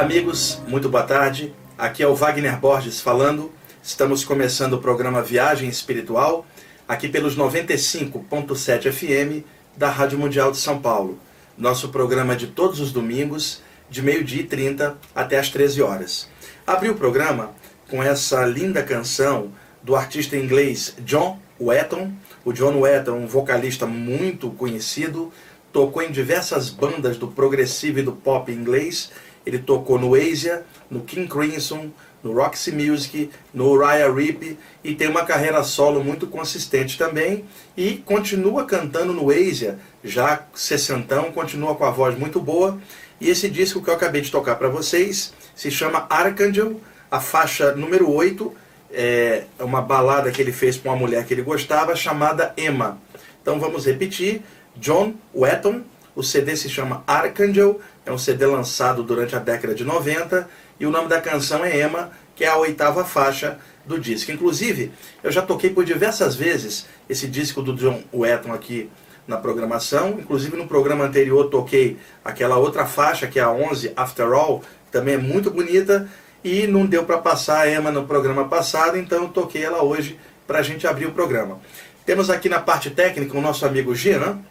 Olá, amigos, muito boa tarde. Aqui é o Wagner Borges falando. Estamos começando o programa Viagem Espiritual, aqui pelos 95.7 FM da Rádio Mundial de São Paulo. Nosso programa de todos os domingos, de meio-dia e 30 até as 13 horas. Abri o programa com essa linda canção do artista inglês John Wetton. O John Wetton, um vocalista muito conhecido, tocou em diversas bandas do progressivo e do pop inglês ele tocou no Asia, no King Crimson, no Roxy Music, no Uriah Heep e tem uma carreira solo muito consistente também e continua cantando no Asia, já sessentão, continua com a voz muito boa. E esse disco que eu acabei de tocar para vocês se chama Archangel, a faixa número 8, é uma balada que ele fez com uma mulher que ele gostava chamada Emma. Então vamos repetir, John Wetton, o CD se chama Archangel, é um CD lançado durante a década de 90 e o nome da canção é Emma, que é a oitava faixa do disco. Inclusive, eu já toquei por diversas vezes esse disco do John Wetton aqui na programação. Inclusive, no programa anterior, toquei aquela outra faixa, que é a 11 After All, que também é muito bonita. E não deu para passar a Emma no programa passado, então toquei ela hoje para a gente abrir o programa. Temos aqui na parte técnica o nosso amigo Gina,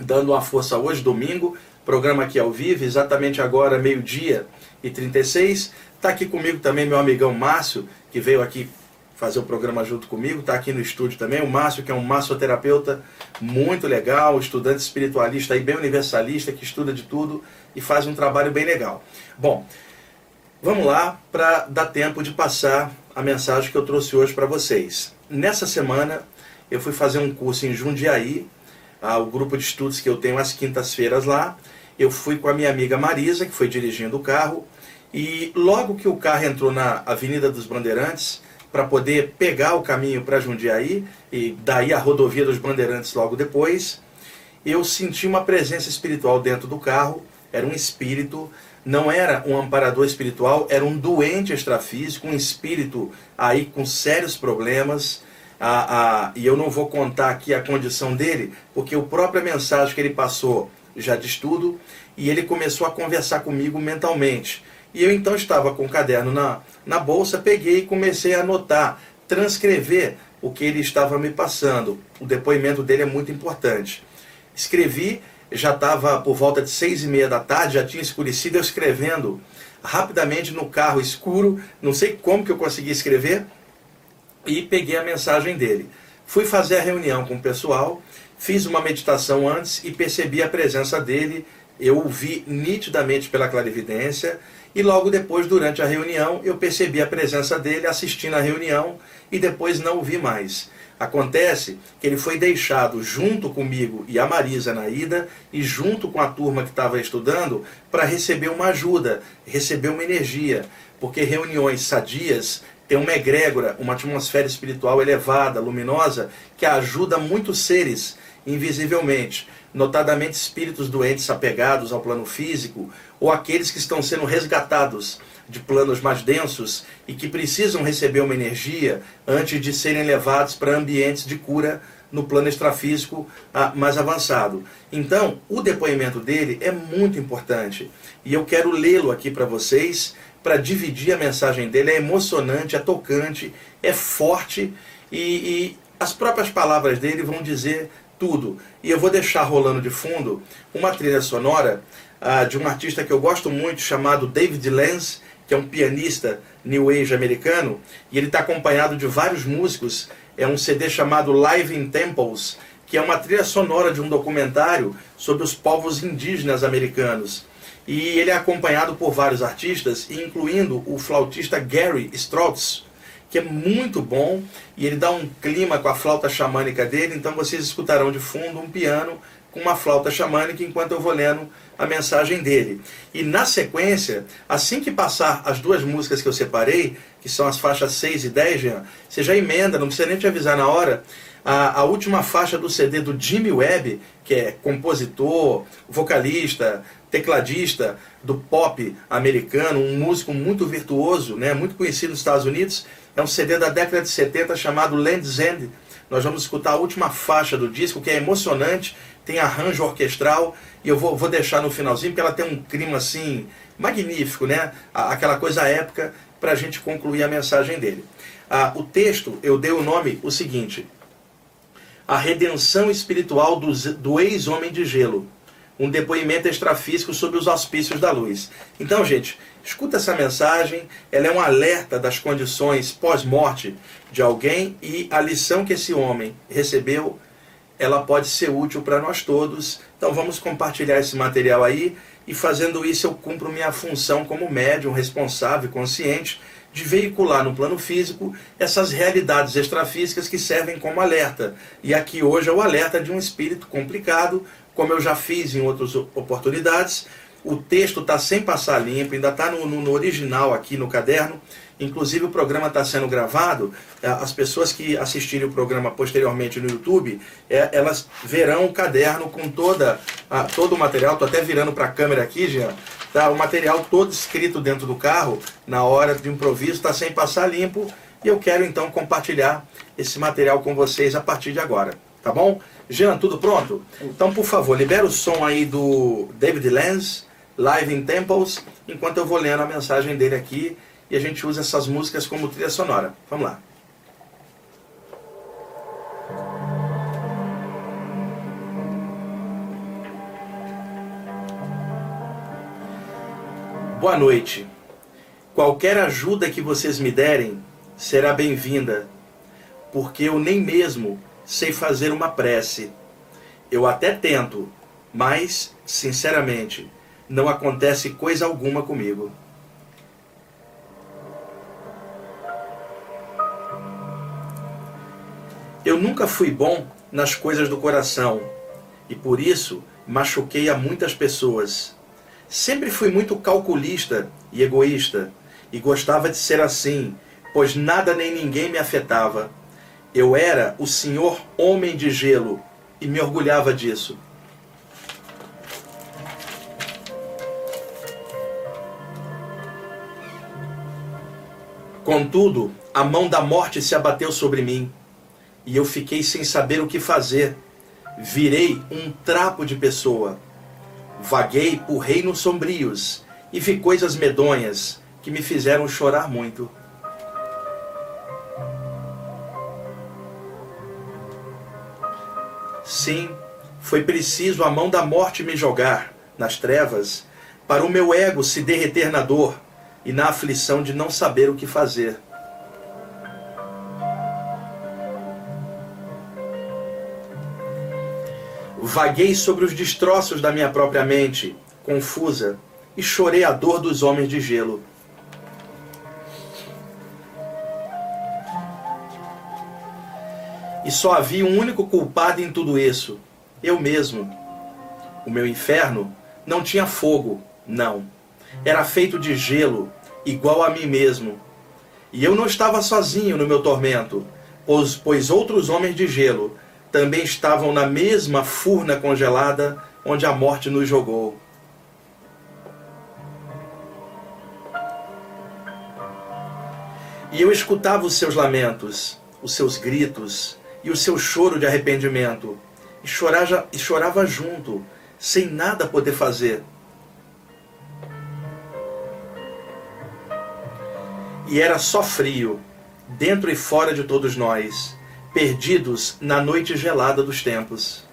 dando uma força hoje, domingo, programa aqui ao vivo, exatamente agora, meio-dia e 36. Está aqui comigo também meu amigão Márcio, que veio aqui fazer o programa junto comigo, está aqui no estúdio também, o Márcio, que é um massoterapeuta muito legal, estudante espiritualista e bem universalista, que estuda de tudo e faz um trabalho bem legal. Bom, vamos lá para dar tempo de passar a mensagem que eu trouxe hoje para vocês. Nessa semana eu fui fazer um curso em Jundiaí, ah, o grupo de estudos que eu tenho às quintas-feiras lá. Eu fui com a minha amiga Marisa, que foi dirigindo o carro, e logo que o carro entrou na Avenida dos Bandeirantes, para poder pegar o caminho para Jundiaí, e daí a rodovia dos Bandeirantes logo depois, eu senti uma presença espiritual dentro do carro, era um espírito, não era um amparador espiritual, era um doente extrafísico, um espírito aí com sérios problemas, a, a, e eu não vou contar aqui a condição dele, porque a própria mensagem que ele passou já de estudo, e ele começou a conversar comigo mentalmente. E eu então estava com o caderno na, na bolsa, peguei e comecei a anotar, transcrever o que ele estava me passando. O depoimento dele é muito importante. Escrevi, já estava por volta de seis e meia da tarde, já tinha escurecido, eu escrevendo rapidamente no carro escuro, não sei como que eu consegui escrever, e peguei a mensagem dele. Fui fazer a reunião com o pessoal, fiz uma meditação antes e percebi a presença dele. Eu o vi nitidamente pela clarividência e logo depois, durante a reunião, eu percebi a presença dele assistindo a reunião e depois não o vi mais. Acontece que ele foi deixado junto comigo e a Marisa na ida e junto com a turma que estava estudando para receber uma ajuda, receber uma energia, porque reuniões sadias tem uma egrégora, uma atmosfera espiritual elevada, luminosa, que ajuda muitos seres invisivelmente, notadamente espíritos doentes apegados ao plano físico, ou aqueles que estão sendo resgatados de planos mais densos e que precisam receber uma energia antes de serem levados para ambientes de cura no plano extrafísico ah, mais avançado. Então, o depoimento dele é muito importante e eu quero lê-lo aqui para vocês para dividir a mensagem dele. É emocionante, é tocante, é forte e, e as próprias palavras dele vão dizer tudo. E eu vou deixar rolando de fundo uma trilha sonora uh, de um artista que eu gosto muito, chamado David Lenz, que é um pianista new age americano, e ele está acompanhado de vários músicos. É um CD chamado Live in Temples, que é uma trilha sonora de um documentário sobre os povos indígenas americanos. E ele é acompanhado por vários artistas, incluindo o flautista Gary Strauss, que é muito bom e ele dá um clima com a flauta xamânica dele. Então vocês escutarão de fundo um piano com uma flauta xamânica enquanto eu vou lendo a mensagem dele. E na sequência, assim que passar as duas músicas que eu separei, que são as faixas 6 e 10, Jean, você já emenda, não precisa nem te avisar na hora, a, a última faixa do CD do Jimmy Webb, que é compositor, vocalista, tecladista do pop americano, um músico muito virtuoso, né, muito conhecido nos Estados Unidos. É um CD da década de 70 chamado Land's End, Nós vamos escutar a última faixa do disco, que é emocionante, tem arranjo orquestral, e eu vou, vou deixar no finalzinho, porque ela tem um clima assim magnífico, né? Aquela coisa épica, para a gente concluir a mensagem dele. Ah, o texto, eu dei o nome o seguinte: A redenção espiritual do, do ex-homem de gelo. Um depoimento extrafísico sobre os auspícios da luz. Então, gente, escuta essa mensagem. Ela é um alerta das condições pós-morte de alguém e a lição que esse homem recebeu, ela pode ser útil para nós todos. Então, vamos compartilhar esse material aí e fazendo isso eu cumpro minha função como médium responsável e consciente de veicular no plano físico essas realidades extrafísicas que servem como alerta. E aqui hoje é o alerta de um espírito complicado, como eu já fiz em outras oportunidades. O texto está sem passar limpo, ainda está no, no, no original aqui no caderno. Inclusive o programa está sendo gravado. É, as pessoas que assistirem o programa posteriormente no YouTube, é, elas verão o caderno com toda, a, todo o material. Estou até virando para a câmera aqui, Jean. Tá, o material todo escrito dentro do carro, na hora de improviso, está sem passar limpo. E eu quero então compartilhar esse material com vocês a partir de agora. Tá bom? Jean, tudo pronto? Então, por favor, libera o som aí do David Lenz, Live in Temples, enquanto eu vou lendo a mensagem dele aqui e a gente usa essas músicas como trilha sonora. Vamos lá. Boa noite. Qualquer ajuda que vocês me derem será bem-vinda, porque eu nem mesmo sei fazer uma prece. Eu até tento, mas, sinceramente, não acontece coisa alguma comigo. Eu nunca fui bom nas coisas do coração e por isso machuquei a muitas pessoas. Sempre fui muito calculista e egoísta e gostava de ser assim, pois nada nem ninguém me afetava. Eu era o senhor homem de gelo e me orgulhava disso. Contudo, a mão da morte se abateu sobre mim e eu fiquei sem saber o que fazer. Virei um trapo de pessoa. Vaguei por reinos sombrios e vi coisas medonhas que me fizeram chorar muito. Sim, foi preciso a mão da morte me jogar nas trevas para o meu ego se derreter na dor e na aflição de não saber o que fazer. Vaguei sobre os destroços da minha própria mente, confusa, e chorei a dor dos homens de gelo. E só havia um único culpado em tudo isso: eu mesmo. O meu inferno não tinha fogo, não. Era feito de gelo, igual a mim mesmo. E eu não estava sozinho no meu tormento, pois, pois outros homens de gelo também estavam na mesma furna congelada onde a morte nos jogou. E eu escutava os seus lamentos, os seus gritos e o seu choro de arrependimento, e chorava, e chorava junto, sem nada poder fazer. E era só frio, dentro e fora de todos nós perdidos na noite gelada dos tempos.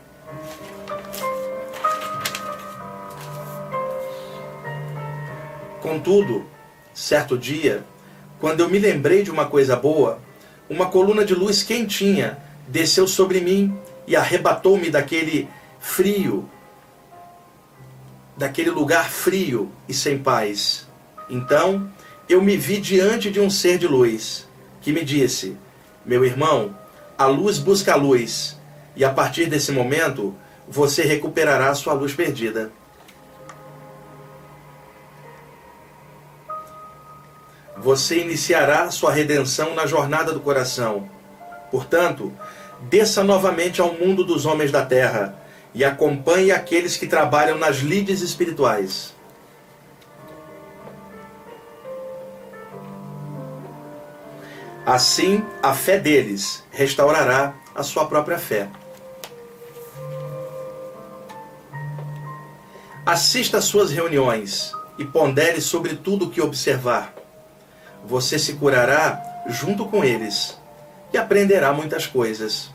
Contudo, certo dia, quando eu me lembrei de uma coisa boa, uma coluna de luz quentinha desceu sobre mim e arrebatou-me daquele frio, daquele lugar frio e sem paz. Então, eu me vi diante de um ser de luz que me disse: Meu irmão, a luz busca a luz, e a partir desse momento você recuperará sua luz perdida. Você iniciará sua redenção na jornada do coração. Portanto, desça novamente ao mundo dos homens da terra e acompanhe aqueles que trabalham nas lides espirituais. Assim, a fé deles restaurará a sua própria fé. Assista às suas reuniões e pondere sobre tudo o que observar. Você se curará junto com eles e aprenderá muitas coisas.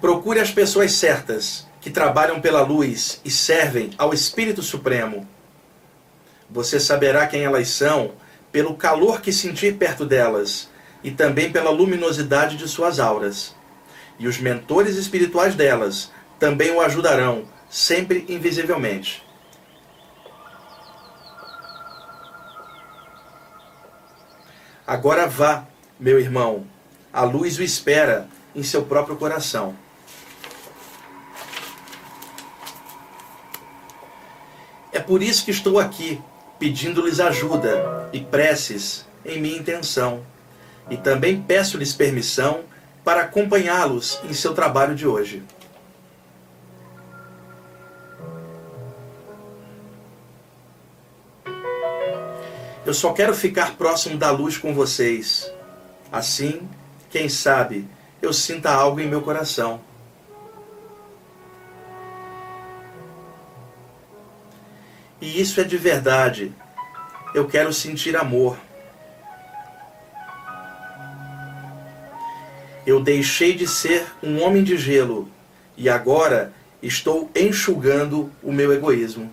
Procure as pessoas certas que trabalham pela luz e servem ao Espírito Supremo. Você saberá quem elas são pelo calor que sentir perto delas e também pela luminosidade de suas auras. E os mentores espirituais delas também o ajudarão, sempre invisivelmente. Agora vá, meu irmão, a luz o espera em seu próprio coração. É por isso que estou aqui, pedindo-lhes ajuda e preces em minha intenção. E também peço-lhes permissão para acompanhá-los em seu trabalho de hoje. Eu só quero ficar próximo da luz com vocês. Assim, quem sabe, eu sinta algo em meu coração. E isso é de verdade. Eu quero sentir amor. Eu deixei de ser um homem de gelo e agora estou enxugando o meu egoísmo.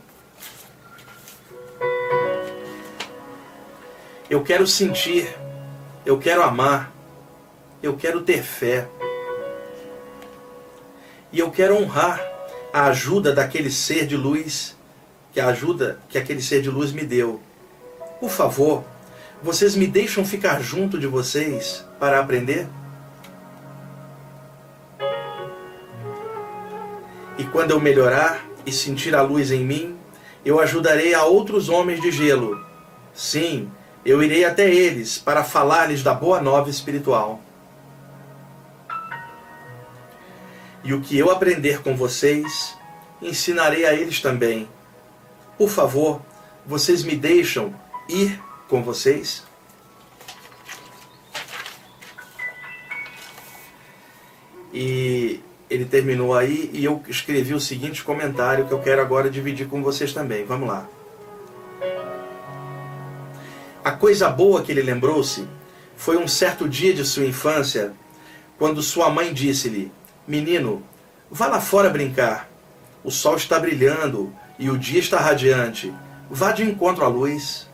Eu quero sentir, eu quero amar, eu quero ter fé. E eu quero honrar a ajuda daquele ser de luz que a ajuda que aquele ser de luz me deu. Por favor, vocês me deixam ficar junto de vocês para aprender? E quando eu melhorar e sentir a luz em mim, eu ajudarei a outros homens de gelo. Sim, eu irei até eles para falar-lhes da boa nova espiritual. E o que eu aprender com vocês, ensinarei a eles também por favor, vocês me deixam ir com vocês? E ele terminou aí e eu escrevi o seguinte comentário que eu quero agora dividir com vocês também. Vamos lá. A coisa boa que ele lembrou-se foi um certo dia de sua infância, quando sua mãe disse-lhe: Menino, vá lá fora brincar. O sol está brilhando, e o dia está radiante, vá de encontro à luz.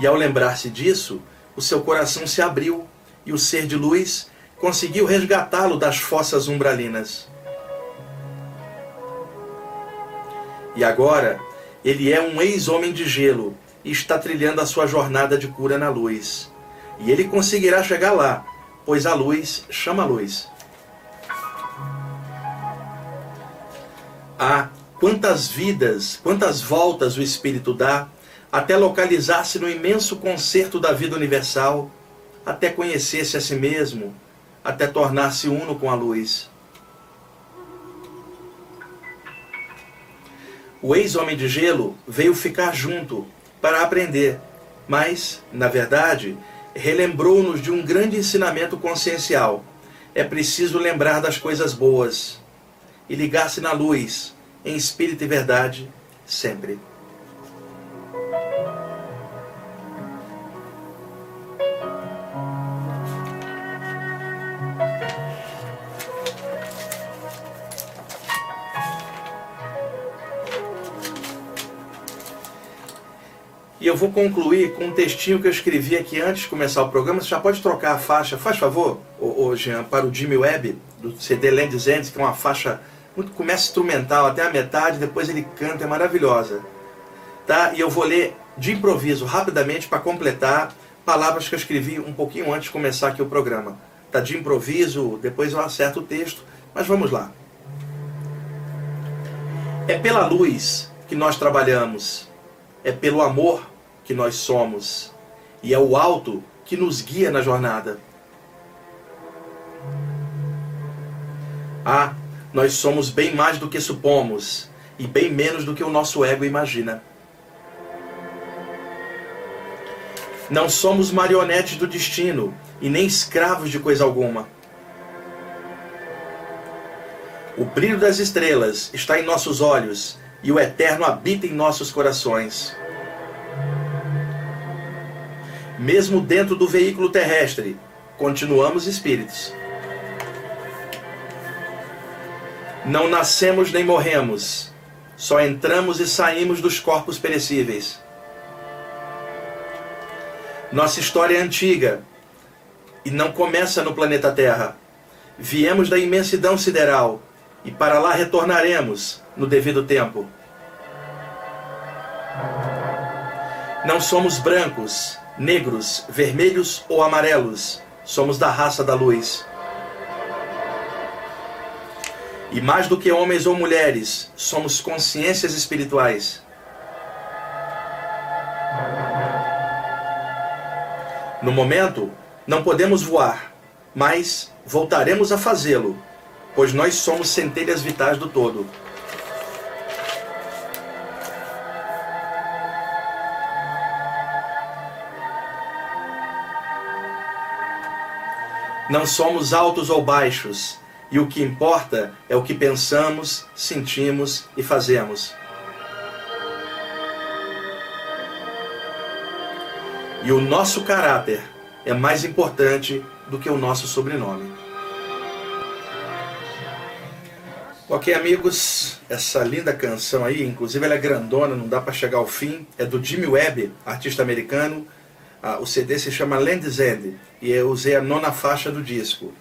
E ao lembrar-se disso, o seu coração se abriu e o ser de luz conseguiu resgatá-lo das fossas umbralinas. E agora, ele é um ex-homem de gelo e está trilhando a sua jornada de cura na luz. E ele conseguirá chegar lá, pois a luz chama a luz. Ah, quantas vidas, quantas voltas o Espírito dá até localizar-se no imenso concerto da vida universal, até conhecer-se a si mesmo, até tornar-se uno com a luz. O ex-homem de gelo veio ficar junto para aprender, mas, na verdade, relembrou-nos de um grande ensinamento consciencial. É preciso lembrar das coisas boas e ligar-se na luz, em espírito e verdade, sempre. Vou concluir com um textinho que eu escrevi aqui antes de começar o programa. Você já pode trocar a faixa, faz favor, ô, Jean, para o Jimmy Webb, do CD Land's End, que é uma faixa muito começa instrumental até a metade, depois ele canta, é maravilhosa. Tá? E eu vou ler de improviso, rapidamente, para completar palavras que eu escrevi um pouquinho antes de começar aqui o programa. Tá de improviso, depois eu acerto o texto, mas vamos lá. É pela luz que nós trabalhamos, é pelo amor que nós somos, e é o alto que nos guia na jornada. Ah, nós somos bem mais do que supomos e bem menos do que o nosso ego imagina. Não somos marionetes do destino e nem escravos de coisa alguma. O brilho das estrelas está em nossos olhos e o eterno habita em nossos corações. Mesmo dentro do veículo terrestre, continuamos espíritos. Não nascemos nem morremos, só entramos e saímos dos corpos perecíveis. Nossa história é antiga e não começa no planeta Terra. Viemos da imensidão sideral e para lá retornaremos no devido tempo. Não somos brancos, negros, vermelhos ou amarelos, somos da raça da luz. E mais do que homens ou mulheres, somos consciências espirituais. No momento, não podemos voar, mas voltaremos a fazê-lo, pois nós somos centelhas vitais do todo. Não somos altos ou baixos, e o que importa é o que pensamos, sentimos e fazemos. E o nosso caráter é mais importante do que o nosso sobrenome. Ok, amigos, essa linda canção aí, inclusive ela é grandona, não dá para chegar ao fim, é do Jimmy Webb, artista americano. Ah, o CD se chama Land's End e eu usei a nona faixa do disco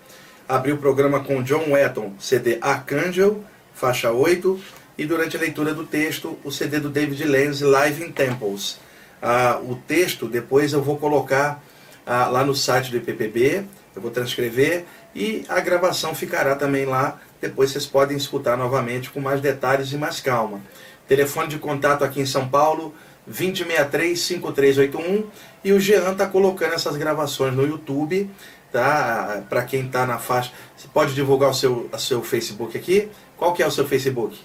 abri o programa com John Wetton, CD Archangel, faixa 8, e durante a leitura do texto, o CD do David Lenz, Live in Temples. Ah, o texto, depois eu vou colocar ah, lá no site do IPPB, eu vou transcrever, e a gravação ficará também lá, depois vocês podem escutar novamente com mais detalhes e mais calma. Telefone de contato aqui em São Paulo, 2063-5381, e o Jean está colocando essas gravações no YouTube, tá? Para quem está na faixa, você pode divulgar o seu, o seu Facebook aqui? Qual que é o seu Facebook?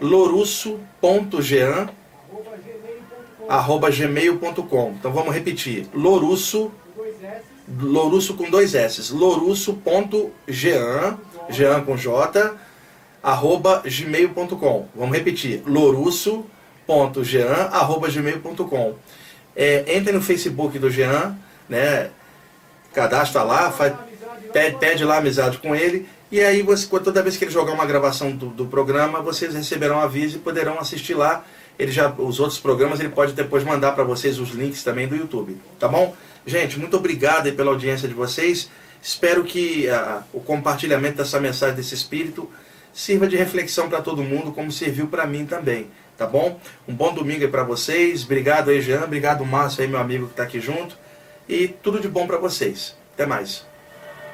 lorusso.jean arroba gmail.com então vamos repetir. Lorusso. Lorusso com dois S lorusso.jean jean. Com J. Arroba gmail.com vamos repetir. Lorusso.jean arroba gmail.com é, entre no Facebook do Jean né? Cadastra lá, faz, pede, pede lá amizade com ele. E aí, você, toda vez que ele jogar uma gravação do, do programa, vocês receberão aviso e poderão assistir lá. Ele já, os outros programas ele pode depois mandar para vocês os links também do YouTube, tá bom? Gente, muito obrigado pela audiência de vocês. Espero que o compartilhamento dessa mensagem desse espírito sirva de reflexão para todo mundo, como serviu para mim também, tá bom? Um bom domingo aí para vocês. Obrigado aí, Jean. Obrigado, Márcio aí, meu amigo que está aqui junto e tudo de bom para vocês. Até mais.